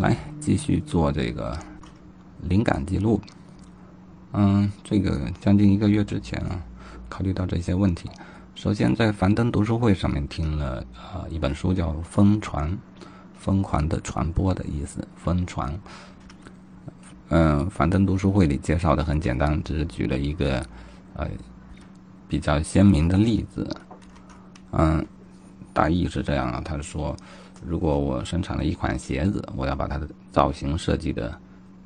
来继续做这个灵感记录。嗯，这个将近一个月之前啊，考虑到这些问题，首先在樊登读书会上面听了啊一本书，叫《疯传》，疯狂的传播的意思，疯传。嗯，樊登读书会里介绍的很简单，只是举了一个呃比较鲜明的例子。嗯，大意是这样啊，他说。如果我生产了一款鞋子，我要把它的造型设计的，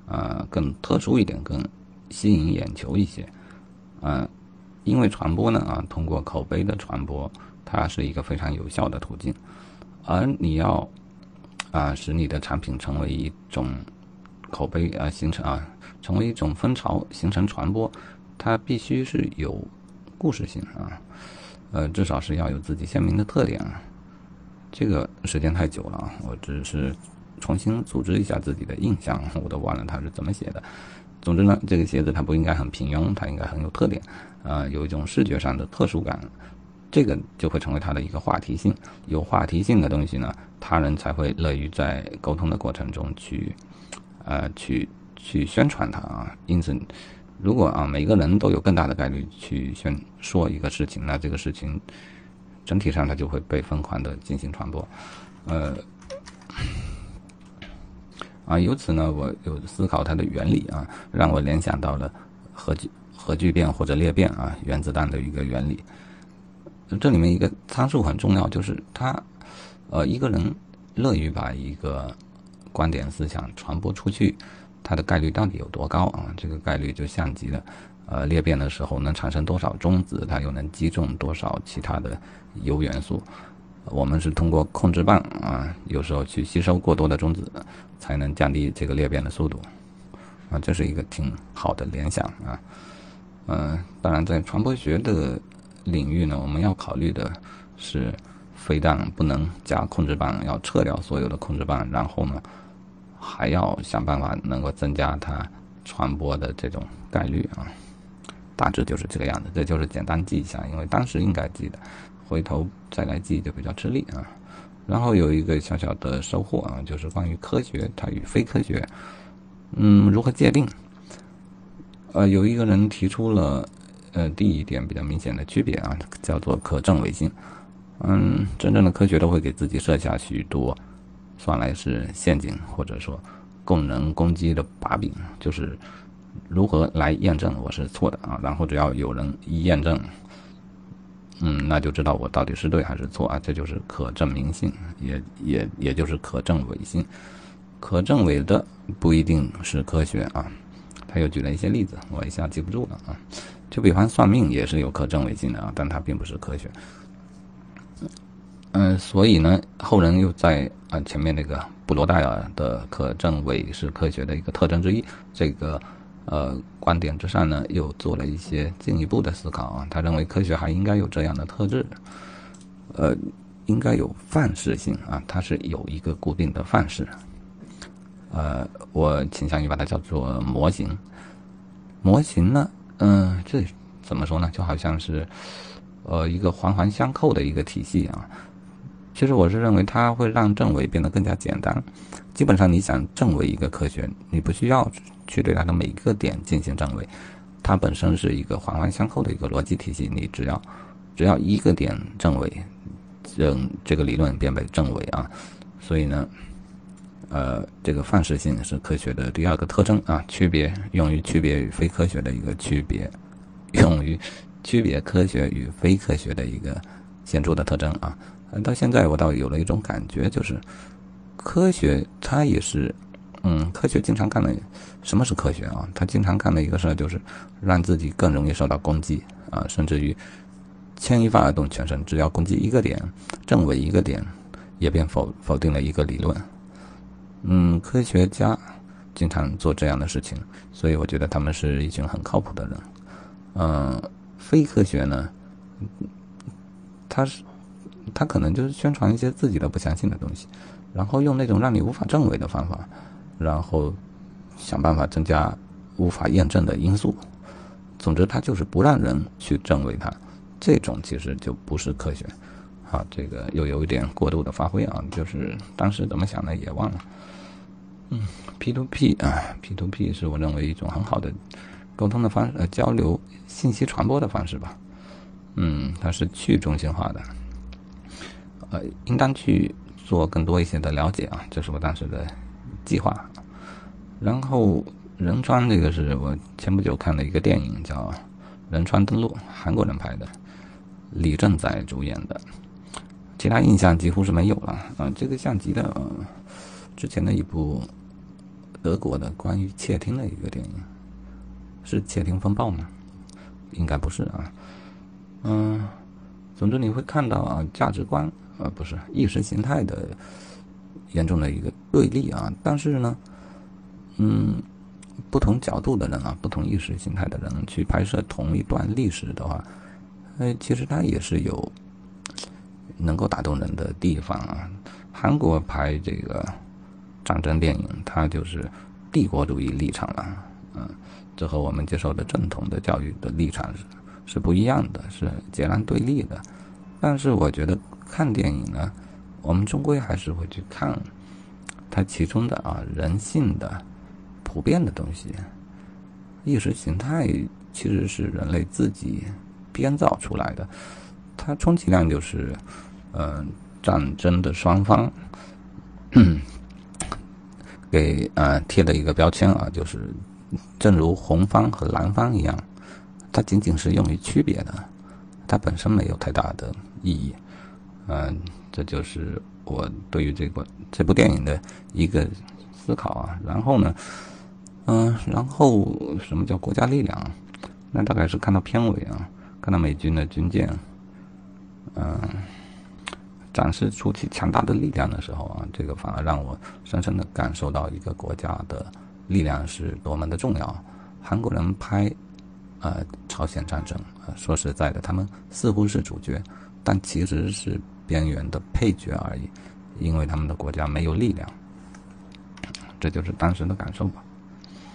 呃，更特殊一点，更吸引眼球一些，嗯，因为传播呢，啊，通过口碑的传播，它是一个非常有效的途径，而你要，啊，使你的产品成为一种口碑啊，形成啊，成为一种风潮，形成传播，它必须是有故事性啊，呃，至少是要有自己鲜明的特点啊。这个时间太久了啊，我只是重新组织一下自己的印象，我都忘了他是怎么写的。总之呢，这个鞋子它不应该很平庸，它应该很有特点，啊，有一种视觉上的特殊感，这个就会成为它的一个话题性。有话题性的东西呢，他人才会乐于在沟通的过程中去，呃，去去宣传它啊。因此，如果啊每个人都有更大的概率去宣说一个事情，那这个事情。整体上，它就会被疯狂的进行传播，呃，啊，由此呢，我有思考它的原理啊，让我联想到了核聚核聚变或者裂变啊，原子弹的一个原理。这里面一个参数很重要，就是它，呃，一个人乐于把一个观点思想传播出去，它的概率到底有多高啊？这个概率就像极了。呃，裂变的时候能产生多少中子，它又能击中多少其他的铀元素？我们是通过控制棒啊，有时候去吸收过多的中子，才能降低这个裂变的速度。啊，这是一个挺好的联想啊。嗯，当然在传播学的领域呢，我们要考虑的是，非但不能加控制棒，要撤掉所有的控制棒，然后呢，还要想办法能够增加它传播的这种概率啊。大致就是这个样子，这就是简单记一下，因为当时应该记的，回头再来记就比较吃力啊。然后有一个小小的收获啊，就是关于科学它与非科学，嗯，如何界定？呃，有一个人提出了呃第一点比较明显的区别啊，叫做可证伪性。嗯，真正的科学都会给自己设下许多算来是陷阱，或者说供人攻击的把柄，就是。如何来验证我是错的啊？然后只要有人一验证，嗯，那就知道我到底是对还是错啊？这就是可证明性，也也也就是可证伪性。可证伪的不一定是科学啊。他又举了一些例子，我一下记不住了啊。就比方算命也是有可证伪性的啊，但它并不是科学。嗯，所以呢，后人又在啊前面那个布罗代尔的可证伪是科学的一个特征之一，这个。呃，观点之上呢，又做了一些进一步的思考啊。他认为科学还应该有这样的特质，呃，应该有范式性啊，它是有一个固定的范式。呃，我倾向于把它叫做模型。模型呢，嗯，这怎么说呢？就好像是呃一个环环相扣的一个体系啊。其实我是认为它会让证伪变得更加简单。基本上，你想证伪一个科学，你不需要去对它的每一个点进行证伪，它本身是一个环环相扣的一个逻辑体系。你只要只要一个点证伪，证这个理论便被证伪啊。所以呢，呃，这个范式性是科学的第二个特征啊，区别用于区别与非科学的一个区别，用于区别科学与非科学的一个显著的特征啊。到现在，我倒有了一种感觉，就是科学它也是，嗯，科学经常干的，什么是科学啊？他经常干的一个事儿就是让自己更容易受到攻击啊，甚至于牵一发而动全身，只要攻击一个点，证伪一个点，也便否否定了一个理论。嗯，科学家经常做这样的事情，所以我觉得他们是一群很靠谱的人。嗯，非科学呢，他是。他可能就是宣传一些自己都不相信的东西，然后用那种让你无法证伪的方法，然后想办法增加无法验证的因素。总之，他就是不让人去证伪它。这种其实就不是科学。啊，这个又有一点过度的发挥啊，就是当时怎么想的也忘了。嗯，P to P 啊，P to P 是我认为一种很好的沟通的方呃交流信息传播的方式吧。嗯，它是去中心化的，呃，应当去做更多一些的了解啊，这是我当时的计划。然后仁川这个是我前不久看的一个电影，叫《仁川登陆》，韩国人拍的，李正宰主演的，其他印象几乎是没有了啊。这个像极了之前的一部德国的关于窃听的一个电影，是《窃听风暴》吗？应该不是啊。嗯，总之你会看到啊，价值观呃不是意识形态的严重的一个对立啊。但是呢，嗯，不同角度的人啊，不同意识形态的人去拍摄同一段历史的话，呃，其实它也是有能够打动人的地方啊。韩国拍这个战争电影，它就是帝国主义立场了，嗯，这和我们接受的正统的教育的立场是。是不一样的，是截然对立的。但是我觉得看电影呢，我们终归还是会去看它其中的啊人性的普遍的东西。意识形态其实是人类自己编造出来的，它充其量就是嗯战争的双方给啊贴的一个标签啊，就是正如红方和蓝方一样。它仅仅是用于区别的，它本身没有太大的意义。嗯，这就是我对于这个这部电影的一个思考啊。然后呢，嗯，然后什么叫国家力量？那大概是看到片尾啊，看到美军的军舰，嗯，展示出其强大的力量的时候啊，这个反而让我深深的感受到一个国家的力量是多么的重要。韩国人拍。呃，朝鲜战争，呃，说实在的，他们似乎是主角，但其实是边缘的配角而已，因为他们的国家没有力量，这就是当时的感受吧。